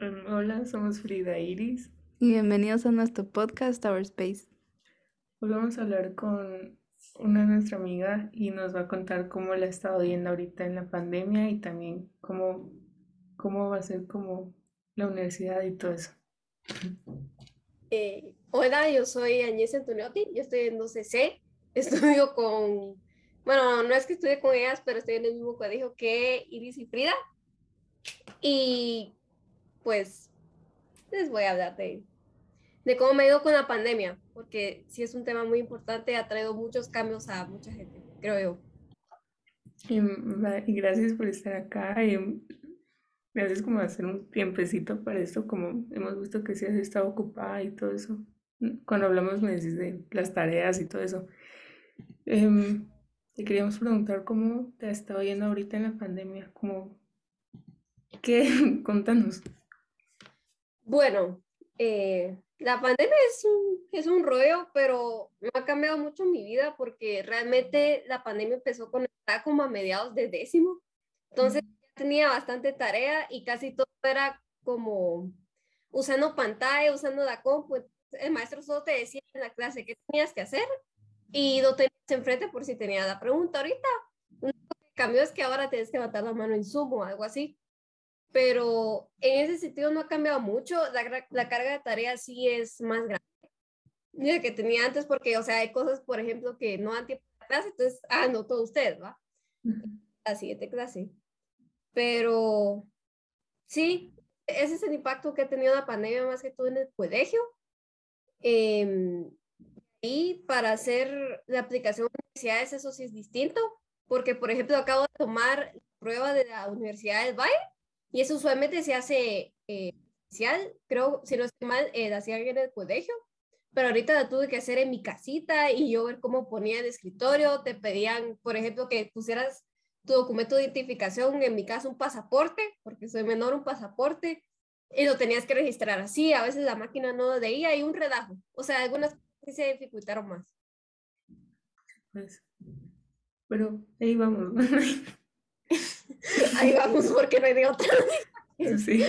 Um, hola, somos Frida Iris. Y bienvenidos a nuestro podcast Our Space. Hoy vamos a hablar con una de nuestra amiga y nos va a contar cómo la ha estado viendo ahorita en la pandemia y también cómo, cómo va a ser como la universidad y todo eso. Eh, hola, yo soy Añez Antoniotti, yo estoy en 12C, estudio con, bueno, no es que estudie con ellas, pero estoy en el mismo colegio que Iris y Frida. Y pues les voy a hablar de, cómo me ha ido con la pandemia, porque sí es un tema muy importante, ha traído muchos cambios a mucha gente, creo yo. Y, gracias por estar acá. Y gracias como hacer un tiempecito para esto, como hemos visto que sí has estado ocupada y todo eso. Cuando hablamos me decís de las tareas y todo eso. Te queríamos preguntar cómo te ha estado yendo ahorita en la pandemia, como, ¿qué? Contanos. Bueno, eh, la pandemia es un, es un rollo, pero no ha cambiado mucho mi vida porque realmente la pandemia empezó con estar como a mediados de décimo. Entonces tenía bastante tarea y casi todo era como usando pantalla, usando la compu. El maestro solo te decía en la clase qué tenías que hacer y lo tenías enfrente por si tenías la pregunta. Ahorita, lo que cambió es que ahora tienes que levantar la mano en Zoom o algo así pero en ese sentido no ha cambiado mucho. La, la carga de tareas sí es más grande de la que tenía antes, porque, o sea, hay cosas, por ejemplo, que no dan tiempo de clase, entonces, ah, no, todo usted, ¿va? La siguiente clase. Pero sí, ese es el impacto que ha tenido la pandemia más que todo en el colegio. Eh, y para hacer la aplicación de universidades, eso sí es distinto, porque, por ejemplo, acabo de tomar prueba de la Universidad del Valle y eso usualmente se hace eh, creo, si no estoy mal, eh, la hacía en el colegio, pero ahorita la tuve que hacer en mi casita y yo ver cómo ponía el escritorio, te pedían, por ejemplo, que pusieras tu documento de identificación, en mi caso un pasaporte, porque soy menor, un pasaporte, y lo tenías que registrar así, a veces la máquina no leía y un redajo, o sea, algunas se dificultaron más. Pues, pero ahí vamos. Ahí vamos porque no hay de otra. Sí.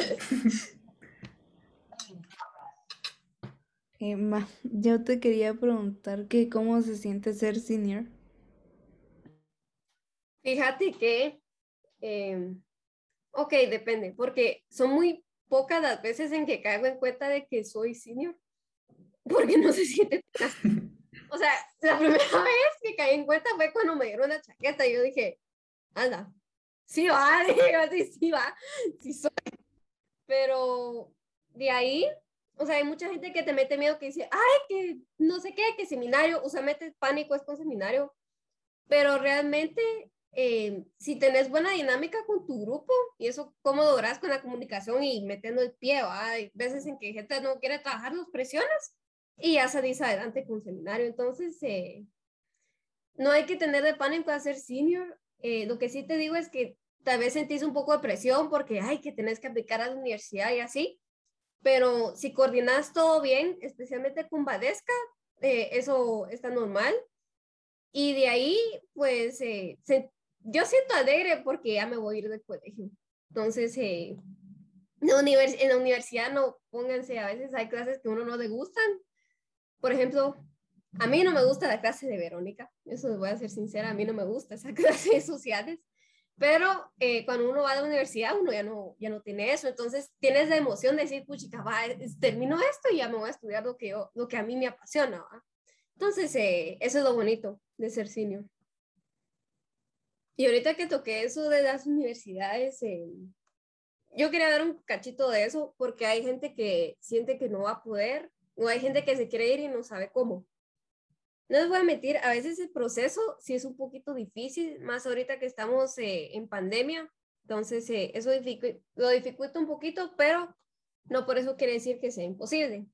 Emma, yo te quería preguntar que cómo se siente ser senior. Fíjate que, eh, ok, depende, porque son muy pocas las veces en que caigo en cuenta de que soy senior, porque no se siente O sea, la primera vez que caí en cuenta fue cuando me dieron la chaqueta y yo dije, anda, sí va, digo, sí, va, sí soy. Pero de ahí, o sea, hay mucha gente que te mete miedo que dice, ay, que no sé qué, que seminario, o sea, mete pánico es con seminario. Pero realmente, eh, si tenés buena dinámica con tu grupo, y eso, cómo logras con la comunicación y metiendo el pie, hay veces en que gente no quiere trabajar, los presiones y ya salís adelante con seminario. Entonces, eh, no hay que tener de pánico a ser senior. Eh, lo que sí te digo es que tal vez sentís un poco de presión porque, hay que tenés que aplicar a la universidad y así, pero si coordinas todo bien, especialmente con Badesca, eh, eso está normal. Y de ahí, pues, eh, yo siento alegre porque ya me voy a ir del colegio. Entonces, eh, en la universidad no pónganse, a veces hay clases que uno no le gustan. Por ejemplo, a mí no me gusta la clase de Verónica, eso voy a ser sincera, a mí no me gusta esa clase de sociales. Pero eh, cuando uno va a la universidad, uno ya no, ya no tiene eso. Entonces tienes la emoción de decir, puchica, va, termino esto y ya me voy a estudiar lo que, yo, lo que a mí me apasiona. Entonces, eh, eso es lo bonito de ser senior. Y ahorita que toqué eso de las universidades, eh, yo quería dar un cachito de eso porque hay gente que siente que no va a poder o hay gente que se quiere ir y no sabe cómo. No les voy a mentir, a veces el proceso sí es un poquito difícil, más ahorita que estamos eh, en pandemia, entonces eh, eso lo dificulta un poquito, pero no por eso quiere decir que sea imposible.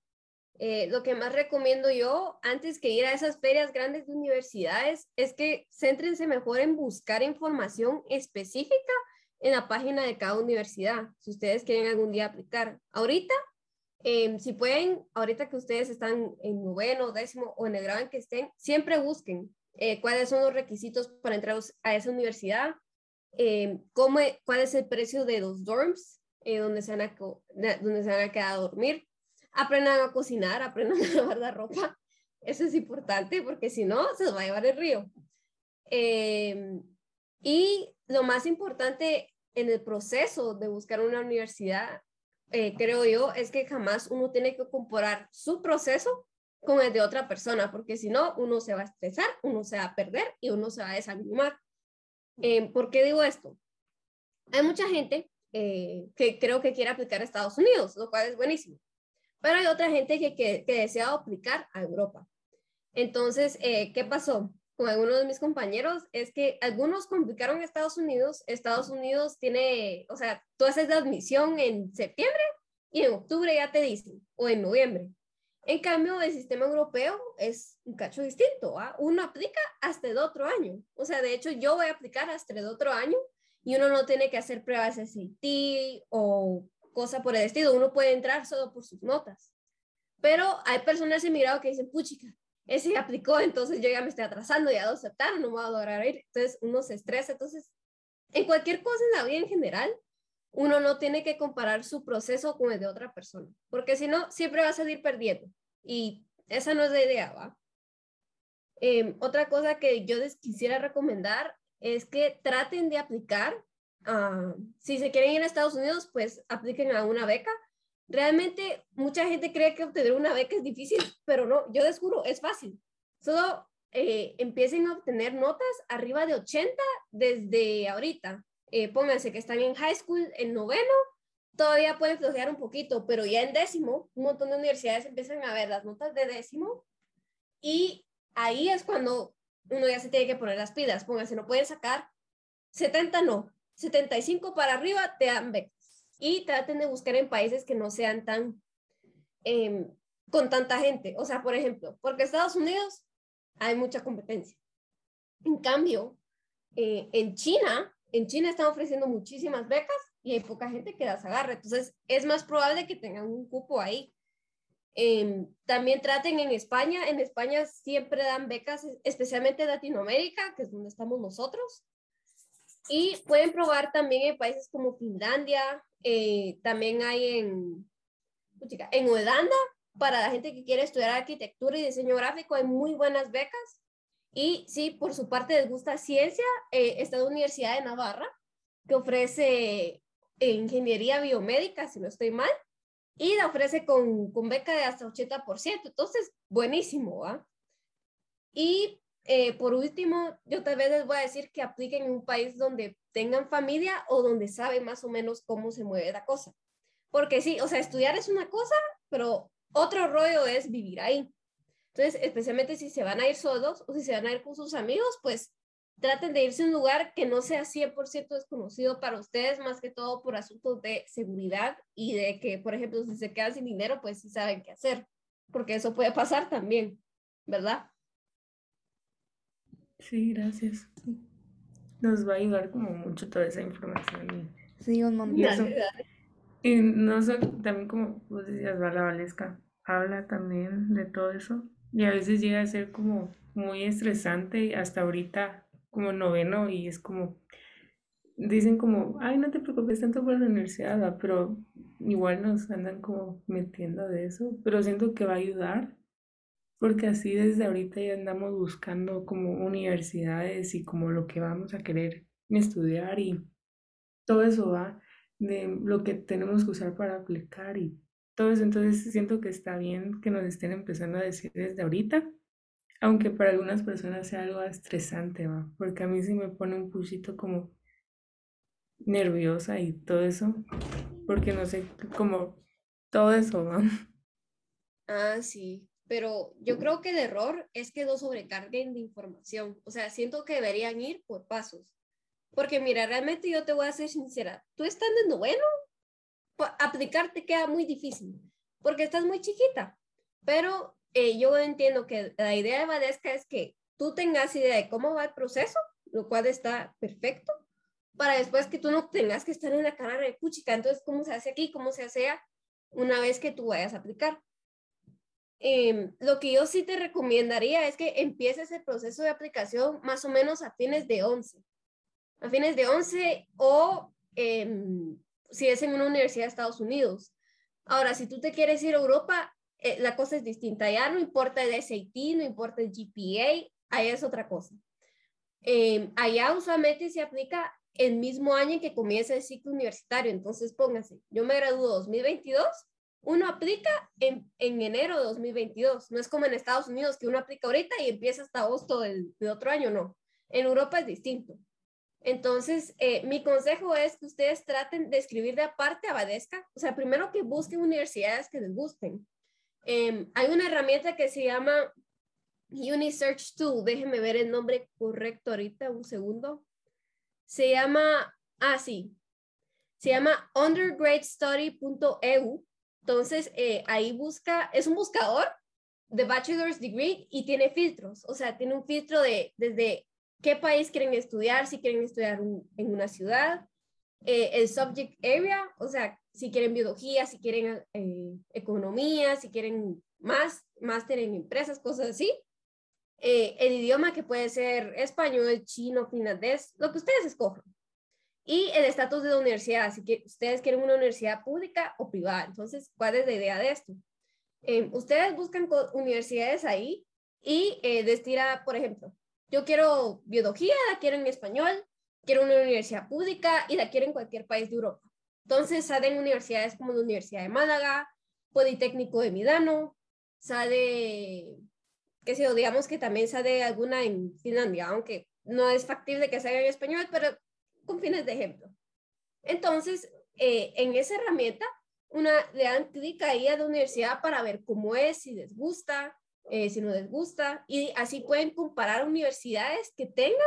Eh, lo que más recomiendo yo, antes que ir a esas ferias grandes de universidades, es que céntrense mejor en buscar información específica en la página de cada universidad, si ustedes quieren algún día aplicar. Ahorita Em, si pueden, ahorita que ustedes están en noveno, décimo o en el grado en que estén, siempre busquen eh, cuáles son los requisitos para entrar a esa universidad, em, cómo, e, cuál es el precio de los dorms, eh, donde, se van a, donde se van a quedar a dormir. Aprendan a cocinar, aprendan a lavar la ropa. Eso es importante porque si no, se los va a llevar el río. Em, y lo más importante en el proceso de buscar una universidad, eh, creo yo, es que jamás uno tiene que comparar su proceso con el de otra persona, porque si no, uno se va a estresar, uno se va a perder y uno se va a desanimar. Eh, ¿Por qué digo esto? Hay mucha gente eh, que creo que quiere aplicar a Estados Unidos, lo cual es buenísimo, pero hay otra gente que, que, desea aplicar a Europa. Entonces, eh, ¿qué pasó? Con algunos de mis compañeros es que algunos complicaron Estados Unidos. Estados Unidos tiene, o sea, tú haces la admisión en septiembre y en octubre ya te dicen, o en noviembre. En cambio, el sistema europeo es un cacho distinto. ¿ah? Uno aplica hasta el otro año. O sea, de hecho, yo voy a aplicar hasta el otro año y uno no tiene que hacer pruebas de SAT o cosa por el estilo. Uno puede entrar solo por sus notas. Pero hay personas emigradas que dicen, puchica, ese aplicó, entonces yo ya me estoy atrasando, ya lo aceptaron, no me voy a lograr ir. Entonces uno se estresa. Entonces, en cualquier cosa en la vida en general, uno no tiene que comparar su proceso con el de otra persona, porque si no, siempre va a salir perdiendo. Y esa no es la idea, ¿va? Em, otra cosa que yo les quisiera recomendar es que traten de aplicar, si se quieren ir a Estados Unidos, pues apliquen a una beca. Realmente mucha gente cree que obtener una beca es difícil, pero no, yo les juro, es fácil. Solo eh, empiecen a obtener notas arriba de 80 desde ahorita. Eh, pónganse que están en high school, en noveno, todavía pueden flojear un poquito, pero ya en décimo, un montón de universidades empiezan a ver las notas de décimo y ahí es cuando uno ya se tiene que poner las pilas. Pónganse, no pueden sacar 70, no, 75 para arriba te dan becas. Y traten de buscar en países que no sean tan em, con tanta gente. O sea, por ejemplo, porque Estados Unidos hay mucha competencia. En cambio, eh, en China en China están ofreciendo muchísimas becas y hay poca gente que las agarre. Entonces, es más probable que tengan un cupo ahí. Em, también traten en España. En España siempre dan becas, especialmente en Latinoamérica, que es donde estamos nosotros. Y pueden probar también en países como Finlandia. Eh, también hay en, en Holanda, para la gente que quiere estudiar arquitectura y diseño gráfico, hay muy buenas becas. Y sí, por su parte les gusta ciencia, eh, está la Universidad de Navarra, que ofrece ingeniería biomédica, si no estoy mal, y la ofrece con, con beca de hasta 80%. Entonces, buenísimo, ¿va? Y eh, por último, yo tal vez les voy a decir que apliquen en un país donde tengan familia o donde saben más o menos cómo se mueve la cosa. Porque sí, o sea, estudiar es una cosa, pero otro rollo es vivir ahí. Entonces, especialmente si se van a ir solos o si se van a ir con sus amigos, pues traten de irse a un lugar que no sea 100% desconocido para ustedes, más que todo por asuntos de seguridad y de que, por ejemplo, si se quedan sin dinero, pues sí saben qué hacer, porque eso puede pasar también, ¿verdad? Sí, gracias. Nos va a ayudar como mucho toda esa información. Sí, un montón. Y no sé, también como vos decías, la Valesca, habla también de todo eso y a veces llega a ser como muy estresante, hasta ahorita como noveno, y es como, dicen como, ay, no te preocupes tanto por la universidad, pero igual nos andan como metiendo de eso, pero siento que va a ayudar, porque así desde ahorita ya andamos buscando como universidades y como lo que vamos a querer estudiar y todo eso va de lo que tenemos que usar para aplicar y todo eso. Entonces siento que está bien que nos estén empezando a decir desde ahorita, aunque para algunas personas sea algo estresante, ¿va? Porque a mí sí me pone un puchito como nerviosa y todo eso, porque no sé, como todo eso, ¿va? Ah, sí, pero yo creo que el error es que no sobrecarguen de información, o sea, siento que deberían ir por pasos. Porque mira, realmente yo te voy a ser sincera, tú estás en noveno aplicar te queda muy difícil porque estás muy chiquita. Pero eh, yo entiendo que la idea de Valesca es que tú tengas idea de cómo va el proceso, lo cual está perfecto, para después que tú no tengas que estar en la carrera de puchica. Entonces, ¿cómo se hace aquí? ¿Cómo se hace una vez que tú vayas a aplicar? Em, lo que yo sí te recomendaría es que empieces el proceso de aplicación más o menos a fines de 11. A fines de 11 o eh, si es en una universidad de Estados Unidos. Ahora, si tú te quieres ir a Europa, eh, la cosa es distinta. Ya no importa el SAT, no importa el GPA, ahí es otra cosa. Eh, allá usualmente se aplica el mismo año en que comienza el ciclo universitario. Entonces, póngase, yo me gradúo 2022, uno aplica en, en, enero de 2022. No es como en Estados Unidos que uno aplica ahorita y empieza hasta agosto del, otro año, no. En Europa es distinto. Entonces, eh, mi consejo es que ustedes traten de escribir de aparte a Badesca. O sea, primero que busquen universidades que les gusten. Em, hay una herramienta que se llama Unisearch Tool. Déjenme ver el nombre correcto ahorita, un segundo. Se llama, ah, sí, se llama undergradestudy.eu. Entonces, eh, ahí busca, es un buscador de bachelor's degree y tiene filtros, o sea, tiene un filtro de desde qué país quieren estudiar, si quieren estudiar en una ciudad, eh, el subject area, o sea, si quieren biología, si quieren eh, economía, si quieren más, máster en empresas, cosas así. El idioma que puede ser español, chino, finlandés, lo que ustedes escojan. Y el estatus de la universidad, si que ustedes quieren una universidad pública o privada. Entonces, ¿cuál es la idea de esto? Eh, ustedes buscan universidades ahí y eh, por ejemplo, yo quiero biología, la quiero en español, quiero una universidad pública y la quiero en cualquier país de Europa. Entonces salen universidades como la Universidad de Málaga, Politécnico de Milano, sale que si digamos que también sale alguna en Finlandia, aunque no es factible que salga en español, pero con fines de ejemplo. Entonces, eh, en esa herramienta, una, le dan clic ahí a la universidad para ver cómo es, si les gusta, eh, si no les gusta, y así pueden comparar universidades que tengan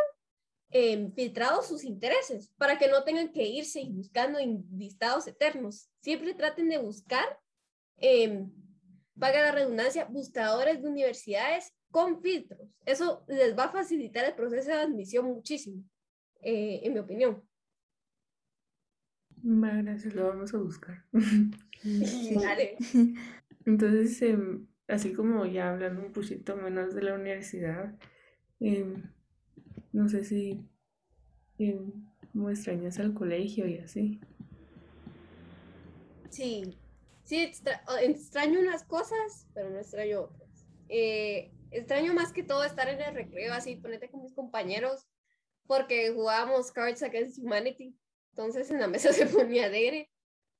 eh, filtrados sus intereses, para que no tengan que irse buscando en listados eternos. Siempre traten de buscar eh, vaga la redundancia, buscadores de universidades con filtros. Eso les va a facilitar el proceso de admisión muchísimo, eh, en mi opinión. Gracias, lo vamos a buscar. Entonces, em, así como ya hablando un poquito menos de la universidad, em, no sé si eh, como extrañas al colegio y así. Sí, sí, extraño unas cosas, pero no extraño otras. Eh, extraño más que todo estar en el recreo, así, ponerte con mis compañeros, porque jugábamos Cards Against Humanity, entonces en la mesa se ponía alegre.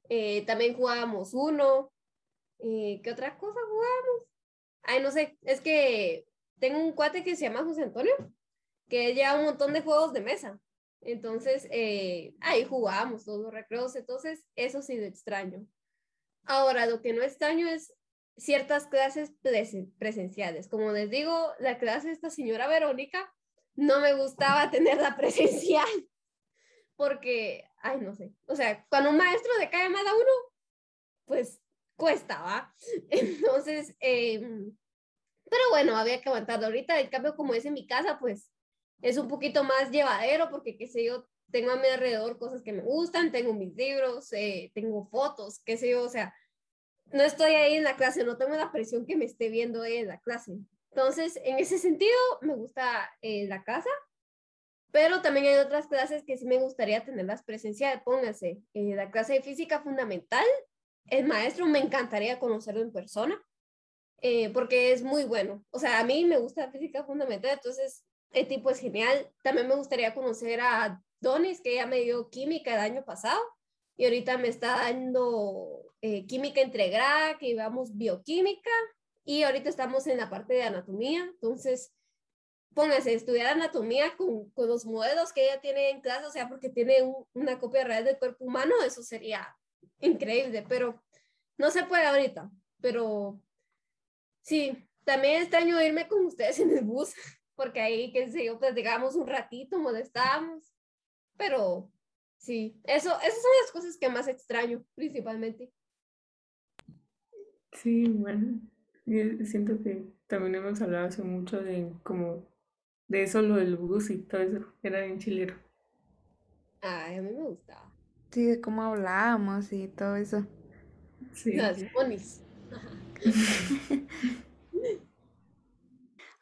Eh, también jugábamos uno. Eh, ¿Qué otra cosa jugábamos? Ay, no sé, es que tengo un cuate que se llama José Antonio, que lleva un montón de juegos de mesa. Entonces, ahí jugábamos todos los recreos, entonces eso sí lo extraño. Ahora, lo que no extraño es ciertas clases presenciales. Como les digo, la clase de esta señora Verónica no me gustaba tenerla presencial porque, ay, no sé, o sea, cuando un maestro le cae más a uno, pues cuesta, ¿va? Entonces, em, pero bueno, había que aguantar. Ahorita, el cambio, como es en mi casa, pues es un poquito más llevadero porque, qué sé yo, tengo a mi alrededor cosas que me gustan, tengo mis libros, eh, tengo fotos, qué sé yo, o sea, no estoy ahí en la clase, no tengo la presión que me esté viendo ahí en la clase. Entonces, en ese sentido, me gusta eh, la casa, pero también hay otras clases que sí me gustaría tenerlas presenciales. Pónganse, eh, la clase de física fundamental, el maestro me encantaría conocerlo en persona, porque es muy bueno. O sea, a mí me gusta la física fundamental, entonces el tipo es genial. También me gustaría conocer a Donis, que ella me dio química el año pasado y ahorita me está dando eh, química integrada, que llevamos bioquímica y ahorita estamos en la parte de anatomía. Entonces, póngase, estudiar anatomía con, con, los modelos que ella tiene en clase, o sea, porque tiene una copia real del cuerpo humano, eso sería increíble, pero no se puede ahorita. Pero sí, también extraño irme con ustedes en el bus, porque ahí, qué sé yo, digamos un ratito, molestábamos pero sí, eso, esas son las cosas que más extraño principalmente. Sí, bueno, siento que también hemos hablado hace mucho de como de eso, lo del bus y todo eso, era bien chilero. Ay, a mí me gustaba. Sí, de cómo hablábamos y todo eso. Sí. Las ponis.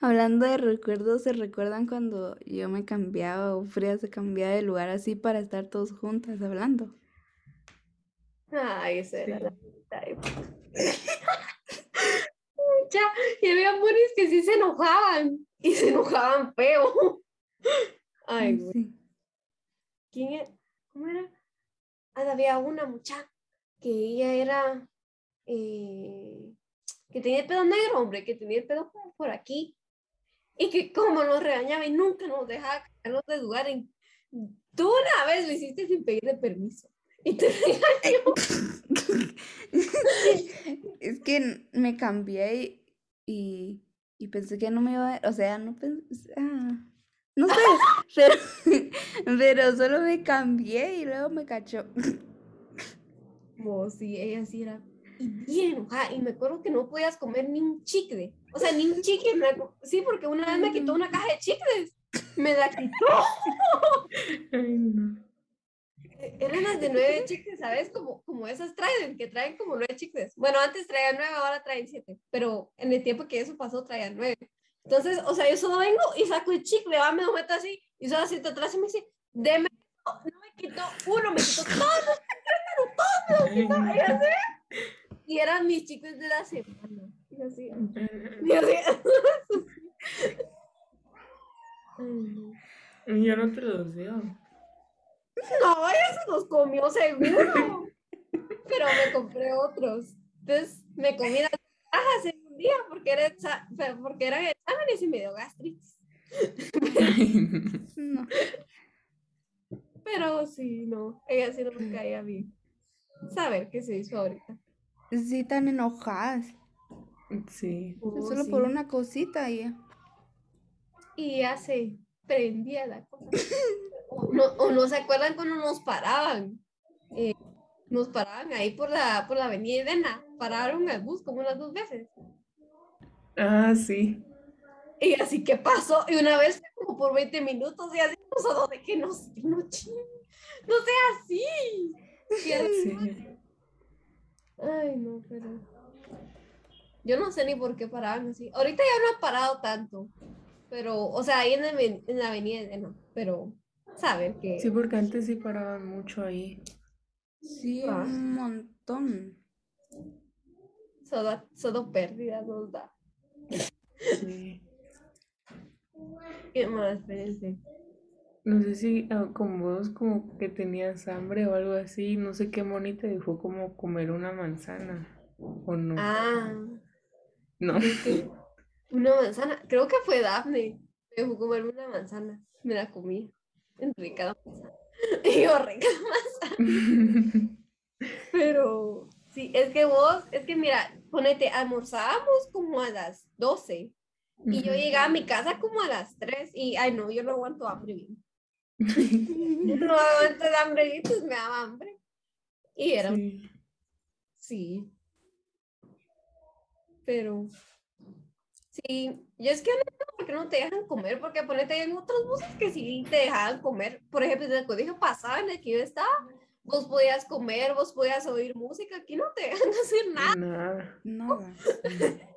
Hablando de recuerdos, ¿se recuerdan cuando yo me cambiaba o Frida se cambiaba de lugar así para estar todos juntas hablando? Ay, esa era Sí. la época. Mucha, y había moris que sí se enojaban y se enojaban feo. Ay, güey. Sí. ¿Quién era? ¿Cómo era? Ah, había una muchacha que ella era, eh, que tenía el pelo negro, hombre, que tenía el como por aquí. Y que como nos regañaba y nunca nos dejaba cambiarnos de lugar. En... Tú una vez lo hiciste sin pedirle permiso. Y te regañó. Es que me cambié y, y pensé que no me iba a... O sea, no pensé... ah, no sé, pero, pero solo me cambié y luego me cachó. Como si ella sí era y bien enojada. Y me acuerdo que no podías comer ni un chicle. O sea, ni un chicle. Sí, porque una vez me quitó una caja de chicles. Me la quitó. Ay, no. E- Eran las de nueve chicles, ¿sabes? Como, como esas traen, que traen como nueve chicles. Bueno, antes traían nueve, ahora traen siete. Pero en el tiempo que eso pasó, traían nueve. Entonces, o sea, yo solo vengo y saco el chicle, va, me lo meto así, y solo así atrás y me dice, deme, esto". no me quitó uno, me quitó todo, Ay, no. y así. Y eran mis chicles de la semana. Y así, y así. No. Yo no te los dio. No, ella se los comió seguro. Pero me compré otros. Entonces me comí las cajas en un día porque, era exa- porque eran exámenes y me dio gastritis. No. Pero sí, no, ella sí no me caía bien. Saber qué se hizo ahorita. Sí, tan enojadas. Sí. Oh, Solo sí. por una cosita y ya. Y ya se prendía la cosa. O no, o no se acuerdan cuando nos paraban. Eh, nos paraban ahí por la, por la avenida Edena. Pararon el bus como unas dos veces. Ah, sí. Y así que pasó, y una vez como por 20 minutos, y así, no solo de que no, no, no sea así. Y era- Sí. Ay, no, pero. Yo no sé ni por qué paraban así. Ahorita ya no ha parado tanto, pero, o sea, ahí en, el ven- en la avenida, no, pero, saben que. Sí, porque antes sí paraban mucho ahí. Sí, Ah. un montón. Solo, solo pérdidas nos da. Sí. ¿Qué más? Espérense. No sé si ah, con vos como que tenías hambre o algo así, no sé qué Moni te dejó como comer una manzana o no. Ah, No. creo que una manzana. Creo que fue Daphne. Me dejó comerme una manzana. Me la comí. En rica la manzana. Y yo, rica la manzana. Pero sí, es que vos, es que mira, ponete, almorzábamos como a las 12 y yo llegaba a mi casa como a las 3 y, ay no, yo no aguanto hambre bien. No aguanto el hambre bien, pues me daba hambre. Y era, sí. Sí. pero sí, yo es que no entiendo por qué no te dejan comer, porque ponete en otros buses que sí te dejaban comer. Por ejemplo, en el colegio pasado en el que yo estaba, vos podías comer, vos podías oír música, aquí no te dejan hacer nada. Nada. Nada.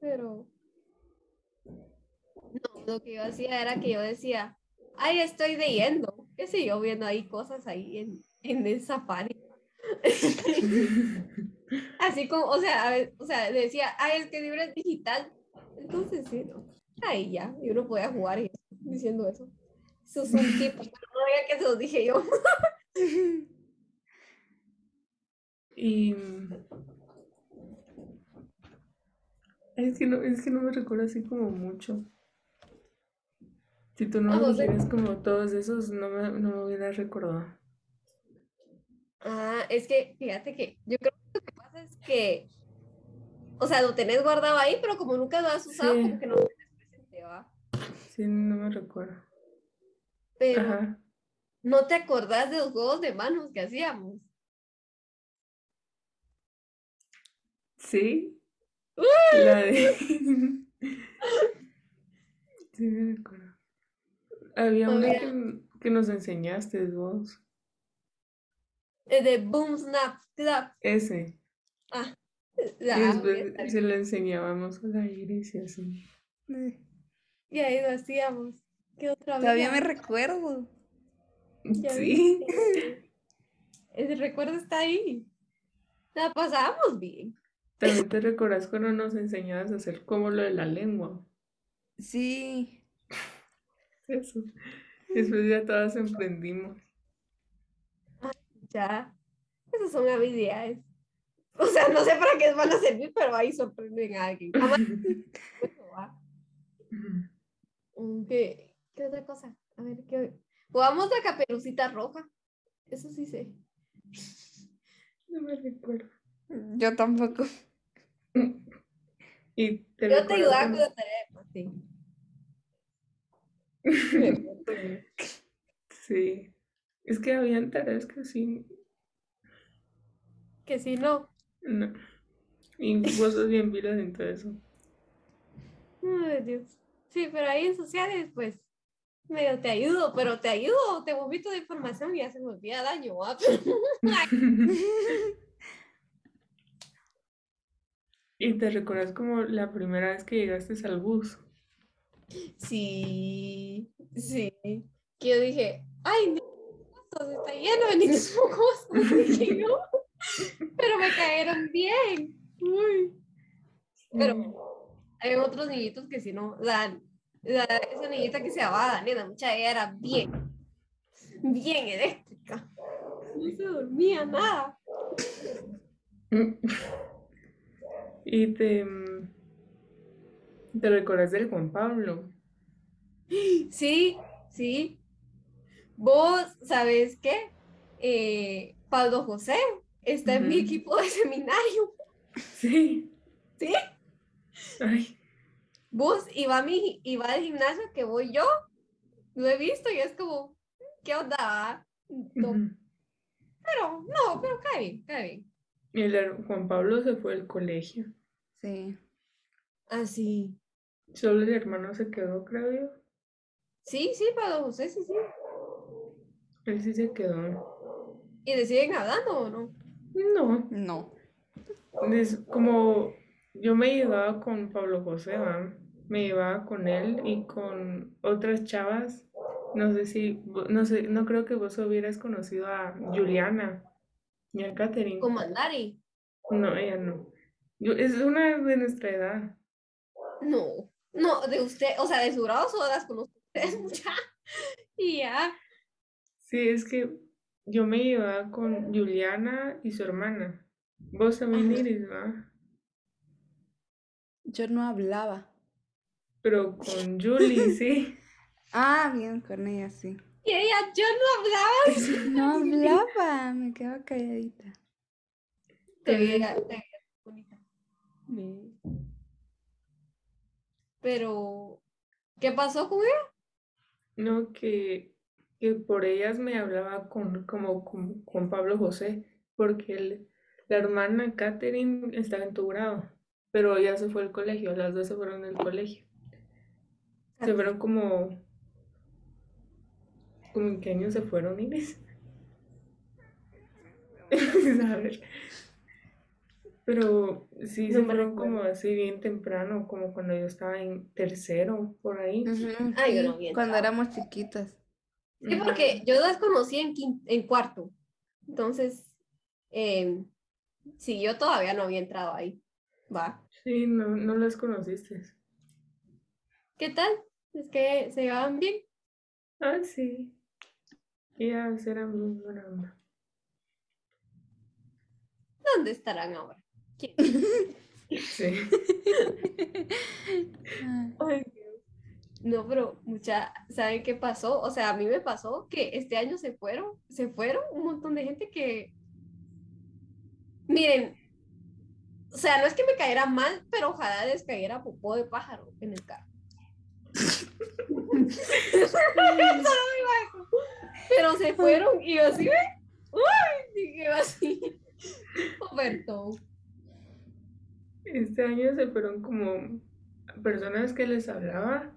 Pero no, lo que yo hacía era que yo decía, ay, estoy leyendo, qué sé yo, viendo ahí cosas ahí en, en el safari. Así como, o sea, a o sea, decía, ay, es que el libro es digital. Entonces, sí, no. Ahí ya, y uno podía jugar y diciendo eso. Eso es un tip, pero no había que se los dije yo. Y es que no, es que no me recuerdo así como mucho. Si tú no Ah, me sea- dijeras como todos esos, no me, no me hubieras recordado. Ah, es que, fíjate que yo creo que lo que pasa es que, o sea, lo tenés guardado ahí, pero como nunca lo has usado, Sí. como que no lo tenés presente, ¿va? Sí, no me recuerdo. Pero Ajá. no te acordás de los juegos de manos que hacíamos. Sí. La de. Sí, me recuerdo. Había una que, que nos enseñaste vos. El de Boom Snap Clap. Ese. Ah, Y la- después se lo enseñábamos a la Iris y así. y ahí lo hacíamos. ¿Qué otra Todavía me recuerdo. Sí. ese recuerdo está ahí. La pasábamos bien. También te recuerdas cuando nos enseñabas a hacer como lo de la lengua. Sí. Eso. Después ya todas emprendimos. Ya. Esas son habilidades. O sea, no sé para qué van a servir, pero ahí sorprenden a alguien. Eso va. Mm, ¿Qué, ¿Qué otra cosa? A ver, ¿qué? Jugamos la caperucita roja. Eso sí sé. No me recuerdo. Yo tampoco. Y te Yo te ayudaba con la tarea mate. Sí. Es que habían tareas que sí. Que si no. No. Y vos sos bien pilas en todo eso. Ay, Dios. Sí, pero ahí en sociales, pues, medio te ayudo, pero te ayudo, te vomito de información y ya se me olvida daño. ¿va? Y te recuerdas como la primera vez que llegaste al bus. Sí, sí. Que yo dije, ay, niños está lleno de niños mocosos. Pero me cayeron bien. Uy. Pero hay otros niñitos que si no, la, la- esa niñita que se llamaba Daniela, mucha ella era bien, bien eléctrica. No se dormía nada. Y te, mm, te recuerdas del Juan Pablo. Sí, sí. Vos, ¿sabes qué? Eh, Pablo José está en mi equipo de seminario. Sí. ¿Sí? Ay, Vos iba, a mi, iba al gimnasio que voy yo. Lo he visto y es como, ¿qué onda? pero, no, pero cae bien, cae bien. El Juan Pablo se fue al colegio. Sí. Ah, sí. Solo el hermano se quedó, creo yo. Sí, sí, Pablo José, sí, sí. Él sí se quedó. ¿Y le siguen hablando o no? No, No. es como yo me llevaba con Pablo José, ¿va? Me llevaba con él y con otras chavas. No sé si, no sé, no creo que vos hubieras conocido a Juliana y a Katherine. Con Mandari. No, ella no. Yo, es una de nuestra edad. No, no, de usted, o sea, de su grado solo las conozco ustedes mucha. Y ya. Sí, es que yo me llevaba con Juliana y su hermana. Vos también, Ajá. Iris, ¿va? Yo no hablaba. Pero con Julie, sí. Ah, bien, con ella sí. Y ella, yo no hablaba. No hablaba, me quedaba calladita. Te veía, te veía bonita. Pero, ¿qué pasó con ella? No, que, que por ellas me hablaba con, como con, con Pablo José, porque el- la hermana Katherine estaba en tu grado, pero ella se fue al colegio, las dos se fueron del colegio. Se fueron como, como en qué año se fueron, Iris. A ver. Pero sí No se fueron como así bien temprano, como cuando yo estaba en tercero, por ahí. Ay, sí, no vi cuando éramos chiquitas. Sí, porque yo las conocí en, quin- en cuarto. Entonces, em, sí, yo todavía no había entrado ahí. Va. Sí, no, no las conociste. ¿Qué tal? Es que se llevaban bien. Ah, sí. Ellas eran muy buena onda. ¿Dónde estarán ahora? ¿Quién? Sí. Ay. No, pero mucha, ¿saben qué pasó? O sea, a mí me pasó que este año se fueron, se fueron un montón de gente que, miren, o sea, no es que me cayera mal, pero ojalá les cayera popó de pájaro en el carro. Pero se fueron y yo así. Uy, dije así. Roberto. Este año se fueron como personas que les hablaba,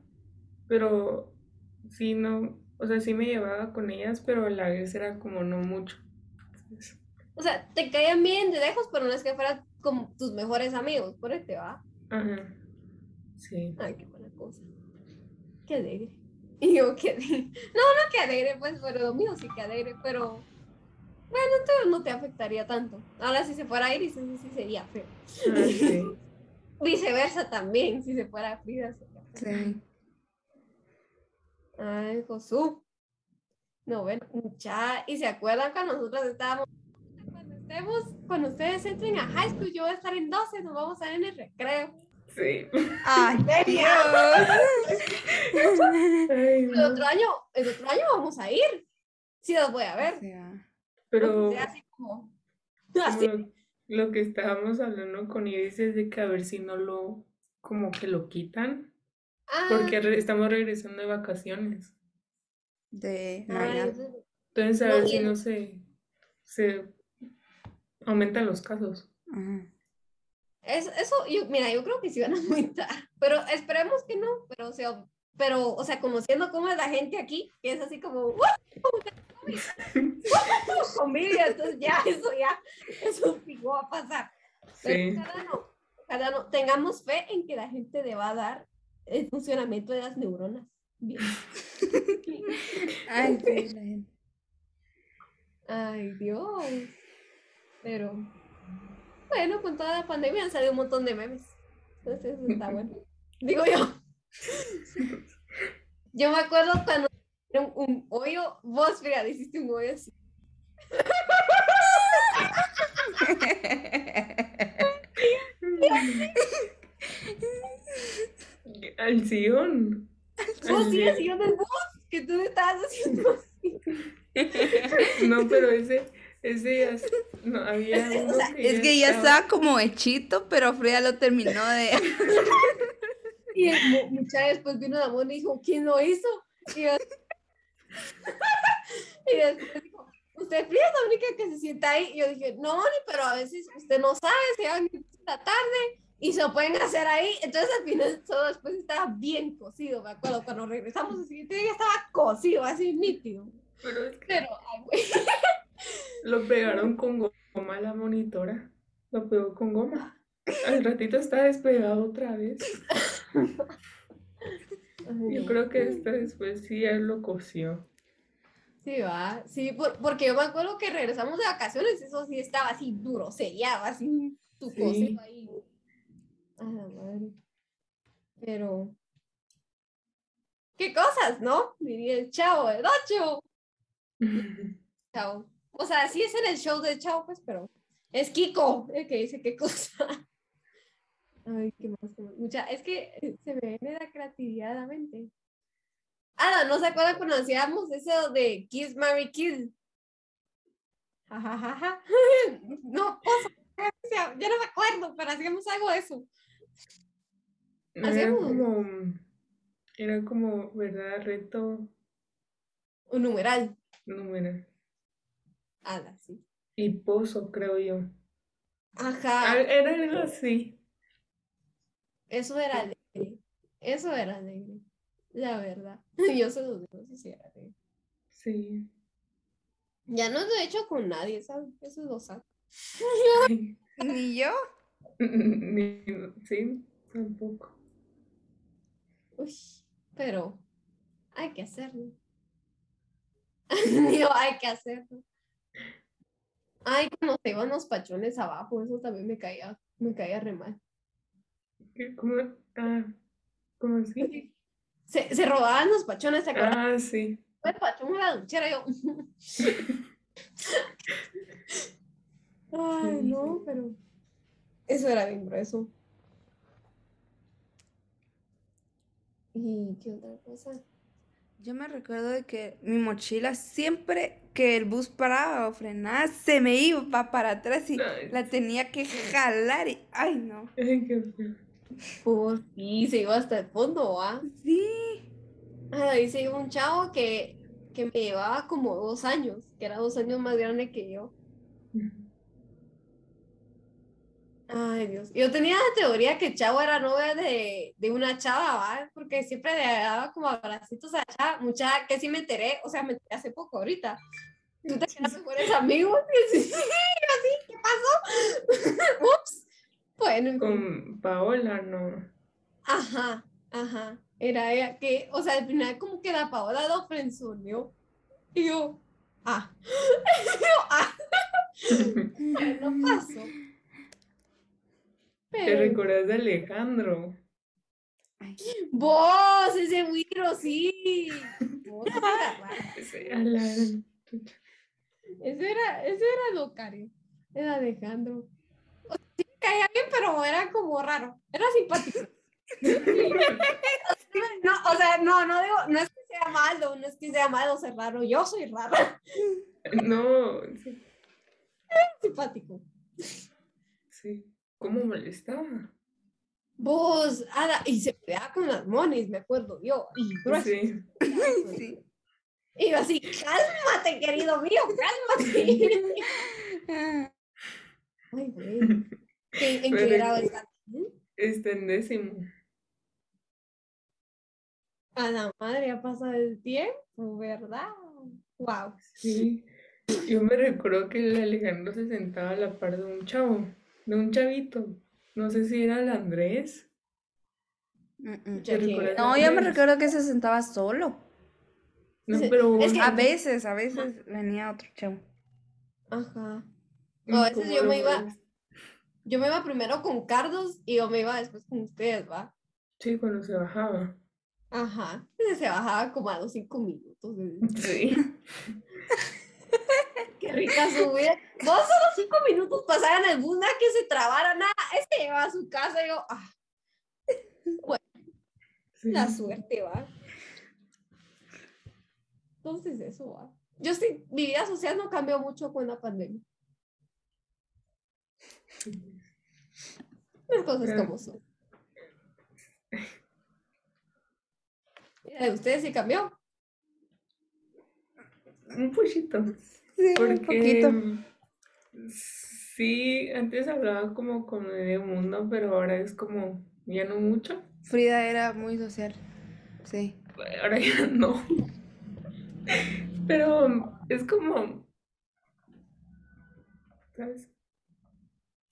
pero sí no, o sea, sí me llevaba con ellas, pero a la vez era como no mucho. Entonces, O sea, te caían bien de lejos, pero no es que fueran como tus mejores amigos, por este va. Ajá. Sí. Ay, qué buena cosa. Qué alegre. Y yo qué alegre. No, no qué alegre, pues, pero lo mío sí que alegre, pero Bueno, entonces no te afectaría tanto. Ahora si se fuera Iris, sí, sí sería feo. Ah, sí. Viceversa también, si se fuera Frida. sería feo. Sí. Ay, Josu. No, bueno, mucha. Y se acuerdan cuando nosotros estábamos. Cuando estemos, cuando ustedes entren a high school, yo voy a estar en 12, nos vamos a ver en el recreo. Sí. Ay, Dios. Ay, El otro año, el otro año vamos a ir. Sí, los voy a ver. O sea, Pero O sea, así como Así. lo, lo que estábamos hablando con Iris es de que a ver si no lo, como que lo quitan, Ah, porque re- estamos regresando de vacaciones. de Navidad. Entonces a No, ver si no se, se aumentan los casos. Ajá. Es- eso, yo, mira, yo creo que sí van a aumentar, pero esperemos que no, pero o sea, pero, o sea, conociendo cómo es la gente aquí, que es así como. Familia, entonces ya, eso ya, eso fijo va a pasar. Pero Sí. ojalá no, ojalá no, tengamos fe en que la gente le va a dar el funcionamiento de las neuronas. Bien. Ay, gente. Ay, Dios. Pero, bueno, con toda la pandemia han salido un montón de memes. Entonces, está bueno. Digo yo. Yo me acuerdo cuando un hoyo, vos, fíjate, hiciste un hoyo así. Al sillón. Al sí sillón. haciendo el bus, que tú estabas haciendo así. No, pero ese, ese ya, no, había O uno sea, que Es que ya estaba como hechito, pero Frida lo terminó de. Y el mu- mucha después vino la mona y dijo, ¿quién lo hizo? Y, yo- y después dijo, usted Frida es la única que se sienta ahí. Y yo dije, no, pero a veces usted no sabe, se van la tarde y se lo pueden hacer ahí. Entonces al final todo después estaba bien cocido, me acuerdo. Cuando regresamos el siguiente día estaba cocido, así nítido. Pero es que Pero, ay, güey. lo pegaron con goma la monitora. Lo pegó con goma. Al ratito está despegado otra vez. Yo creo que esta después sí él lo cosió. Sí, va. Sí, por- porque yo me acuerdo que regresamos de vacaciones, eso sí estaba así duro, sellado, así tu Sí. ahí. A la madre. Pero. ¿Qué cosas, no? Diría el chavo del ocho. Chavo. O sea, sí es en el show del chavo, pues, pero es Kiko el que dice qué cosa. Ay, qué más, qué más. Mucha, es que eh, se me viene la creatividad a la mente. Ah, no, ¿no se acuerdan cuando hacíamos eso de Kiss, Mary, Kill? Ja, ja, ja, ja. No, cosa, o sea, ya no me acuerdo, pero hacíamos algo de eso. Era como, era como, ¿verdad? Reto Un numeral. número. Ah, sí. Y pozo, creo yo. Ajá. Ah, Era algo así. Eso era alegre. Eso era alegre. La verdad. Yo se los digo, sí era alegre. Sí. Ya no lo he hecho con nadie, ¿sabes? Eso lo saco. Ni yo. Sí, tampoco. Uy, pero hay que hacerlo. Digo, hay que hacerlo. Ay, cuando se iban los pachones abajo, eso también me caía, me caía re mal. ¿Cómo? Ah, ¿cómo así? Se, se robaban los pachones, ¿se acuerdan? Ah, sí. El pachón era duchera, yo. Ay, no, pero eso era bien grueso. ¿Y qué otra cosa? Yo me recuerdo de que mi mochila siempre que el bus paraba o frenaba, se me iba para atrás y la tenía que jalar y, ay no. Pues sí, se iba hasta el fondo, ¿ah? Sí. Ahí se iba un chavo que, que me llevaba como dos años, que era dos años más grande que yo. Ay, Dios. Yo tenía la teoría que chavo era novia de, de una chava, ¿va? Porque siempre le daba como abracitos a chava. Mucha, que sí me enteré, o sea, me enteré hace poco ahorita. Tú te quedas mejores amigos. Y así, así, ¿qué pasó? Ups. Bueno. Con Paola, no. Ajá, ajá. Era ella que, o sea, al final como que la Paola lo frenzoneó. Y yo, ah. yo, ah. no pasó. ¿Te recuerdas de Alejandro? Vos, ese Wiro, sí. Vos, ese era raro. Ese, la era, ese era Alejandro. O sea, sí caía bien, pero era como raro. Era simpático. No, o sea, no, no digo, no es que sea malo, no es que sea malo ser raro. Yo soy rara. No, sí, Simpático. sí. ¿Cómo molestaba? Vos, Ada, y se peleaba con las monis, me acuerdo yo. Y. Sí. Sí. Y yo así, cálmate, querido mío, cálmate. Ay, güey. ¿En, en qué grado está? Está en décimo. A la madre ha pasado el tiempo, ¿verdad? Wow. Sí. Yo me recuerdo que el Alejandro se sentaba a la par de un chavo, de un chavito. No sé si era el Andrés. mm, mm. ¿Te recuerdas de No, yo me recuerdo que se sentaba solo. No, pero es que- A veces, a veces venía otro chavo. Ajá. No, a veces ¿cómo yo me iba- Yo me iba primero con Cardos y yo me iba después con ustedes, ¿va? Sí, cuando se bajaba. Ajá. Entonces se bajaba como a los cinco minutos. Sí. Qué rica su vida. Vos solo cinco minutos pasar en el bus, nada que se trabara, nada. Este llegaba a su casa y yo, ah, sí. la suerte, va. Entonces eso, va. Yo sí, mi vida social no cambió mucho con la pandemia. Las cosas como son. ¿Y la de ustedes sí cambió? Un poquito. Sí, Porque un poquito. mm, sí, antes hablaba como con medio mundo, pero ahora es como ya no mucho. Frida era muy social. Sí. Ahora ya no. Pero es como, ¿sabes?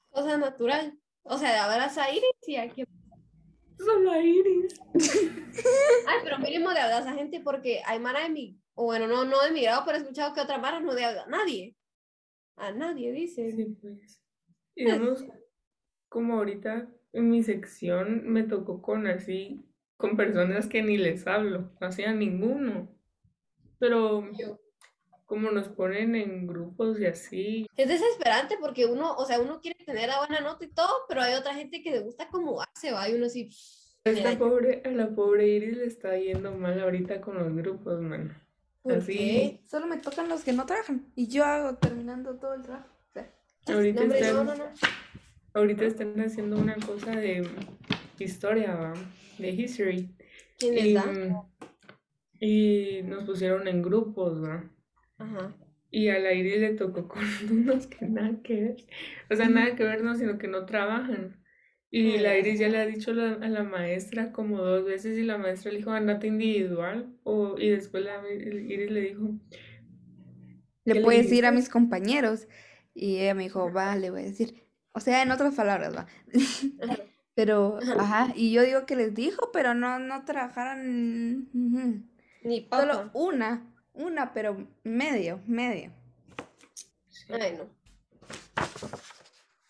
Cosa natural. O sea, de hablas a Iris y hay que... Solo a Iris. Ay, pero mínimo de hablas a gente porque hay mara de mi... O bueno, no, no de mi grado, pero he escuchado que otra mara no de a nadie. A nadie, dice. Sí, pues. Y digamos, como ahorita en mi sección me tocó con así, con personas que ni les hablo, así a ninguno. Pero Yo. como nos ponen en grupos y así, Es desesperante porque uno, o sea, uno quiere tener la buena nota y todo, pero hay otra gente que le gusta acomodarse, va, y uno así... esta pobre, a la pobre Iris le está yendo mal ahorita con los grupos, mano. ¿Por qué? Solo me tocan los que no trabajan. Y yo hago terminando todo el trabajo. O sea, Ahorita No, hombre, no, están, no, no. ahorita están haciendo una cosa de historia, ¿va? de history. ¿Quién les Y, da? y nos pusieron en grupos, ¿va? Ajá. Y a la Iris le tocó con unos que nada que ver. O sea, nada que ver, no, sino que no trabajan. Y la. Iris ya le ha dicho la- a la maestra como dos veces y la maestra le dijo, andate individual. O, y después la Iris le dijo, ¿Qué le le puedes decir a dijiste? mis compañeros. Y ella me dijo, va, le voy a decir. O sea, en otras palabras, va. Pero, ajá, y yo digo que les dijo, pero no, no trabajaron. Ni Solo papa. una, una, pero medio, medio. sí, Ay, no.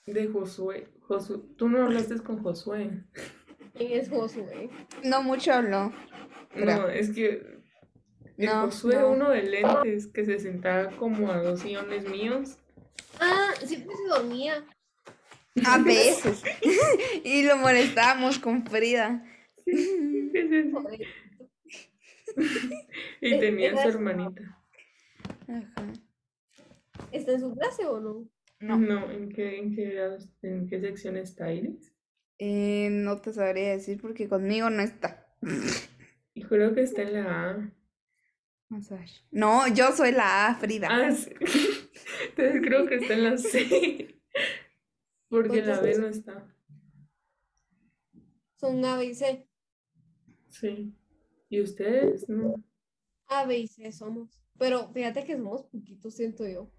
De Josué. Josué. Tú no hablaste con Josué. ¿Quién es Josué? No mucho habló. No, es que el No, Josué, no. uno de lentes, que se sentaba como a dos sillones míos. Ah, siempre se dormía. A veces. y lo molestábamos con Frida. Sí. Y tenía su hermanita. Ajá. ¿Está en su clase o no? No. No, ¿en qué, en qué, grado- en qué sección está Iris? Eh, no te sabría decir porque conmigo no está. Y creo que está en la A. Vamos a ver. No, yo soy la A, Frida. Ah, sí. Entonces creo que está en la C. Porque la B no está. Son A, B y C. Sí. ¿Y ustedes? No. A, B y C somos. Pero fíjate que somos poquitos, siento yo.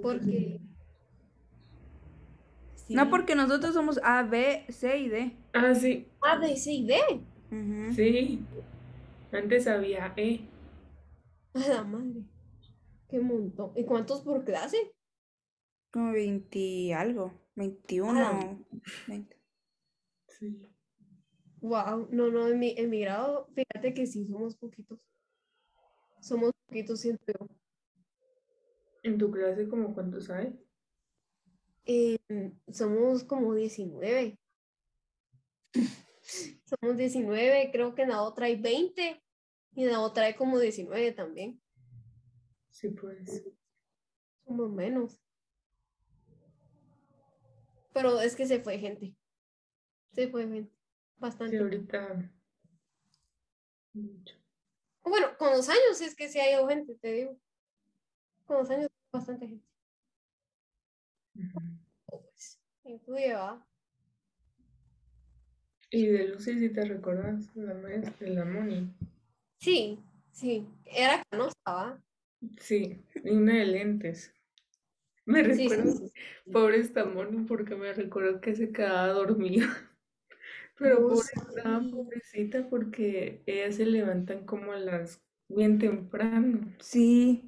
Porque. Sí. No, porque nosotros somos A, B, C y D. Ah, sí. A, B, C y D. Sí. Antes había E. A la madre. Qué montón. ¿Y cuántos por clase? Como 20 y algo. 21. Ah. 20. Sí. Wow, no, no, en mi, en mi grado, fíjate que sí, somos poquitos. Somos poquitos, siento yo. ¿En tu clase como cuántos hay? Em, somos como 19. Somos 19, creo que en la otra hay 20 y en la otra hay como 19 también. Sí, pues. Somos menos. Pero es que se fue gente. Se fue gente. Sí, Bastante. ahorita. mucho. Bueno, con los años es que sí ha ido gente, te digo. Con los años, bastante gente. Ujú. Pues, incluye, ¿va? Y de Lucy, si te recuerdas, la maestra, la Moni. Sí, sí. Era canosa, ¿va? Sí, y una de lentes. Me sí, recuerdo, sí, sí. pobre esta Moni, porque me recuerdo que se quedaba dormida. Pero Oh, pobre estaba pobrecita porque ellas se levantan como a las bien temprano. Sí.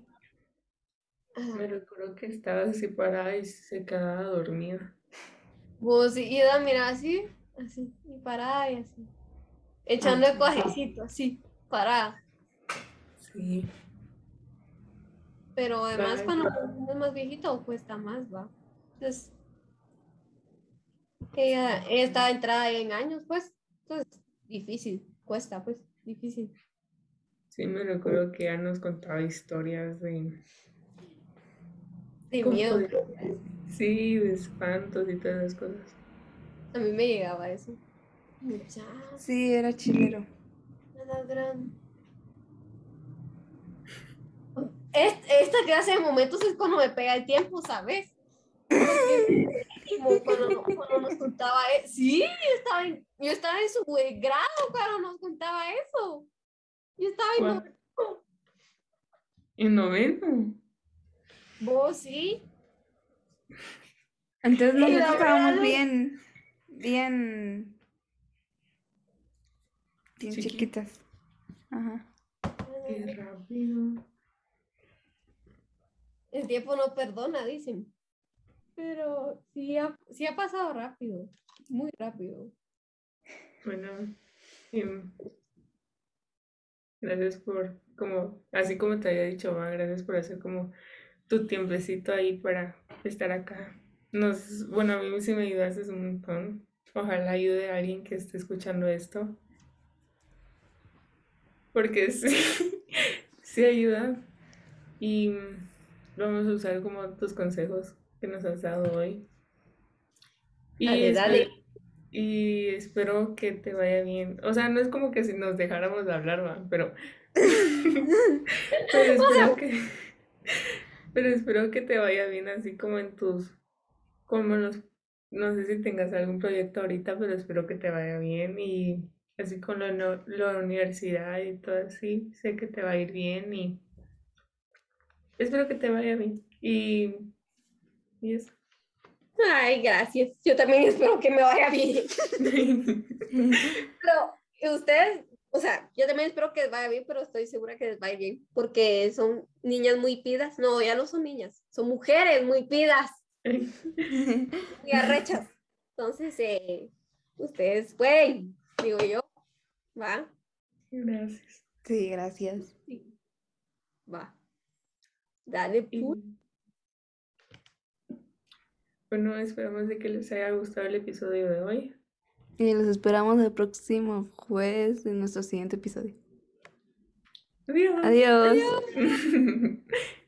Me recuerdo que estaba así parada y se quedaba dormida. Vos y ella mira así, así, y parada y así. Echando el cuajecito, así, parada. Sí, Pero además cuando uno es más viejito cuesta más, va. Entonces, ella, ella está entrada en años, pues. Entonces, difícil, cuesta, pues, difícil. sí, me recuerdo que ella nos contaba historias de, De miedo. de- sí, de espantos y todas esas cosas. A mí me llegaba eso. Muchas, Sí, era chilero. nada grande. Es- esta clase de momentos es cuando me pega el tiempo, ¿sabes? Como cuando, cuando nos contaba eso. Sí, yo estaba en, yo estaba en su grado cuando nos contaba eso. Yo estaba en ¿Cuál? noveno. En noveno. Vos sí. Entonces Y la nosotros estábamos bien, bien, bien Chiqui- chiquitas. Ajá. Qué rápido. El tiempo no perdona, dicen. Pero sí ha, sí ha pasado rápido, muy rápido. Bueno, gracias por, como, así como te había dicho, Ma, gracias por hacer como tu tiempecito ahí para estar acá. Nos, bueno, a mí sí me ayudaste un montón. Ojalá ayude a alguien que esté escuchando esto. Porque sí, sí ayuda. Y vamos a usar como tus consejos que nos has dado hoy. Y Dale, dale. y espero que te vaya bien. O sea, no es como que si nos dejáramos de hablar, va, pero, pero espero que, pero espero que te vaya bien así como en tus, como los, no sé si tengas algún proyecto ahorita, pero espero que te vaya bien y así con la, no- la universidad y todo así, sé que te va a ir bien y espero que te vaya bien. Y, y eso. Ay, gracias. Yo también espero que me vaya bien. Pero ustedes, o sea, yo también espero que les vaya bien, pero estoy segura que les va a ir bien, porque son niñas muy pidas. No, ya no son niñas, son mujeres muy pidas, muy arrechas. Entonces, eh, ustedes pueden, digo yo. Va, Gracias. Sí, gracias. va. Dale, Y, pu- Bueno, esperamos de que les haya gustado el episodio de hoy. Y los esperamos el próximo jueves en nuestro siguiente episodio. Adiós. Adiós.